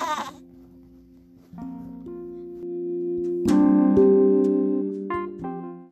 Ah!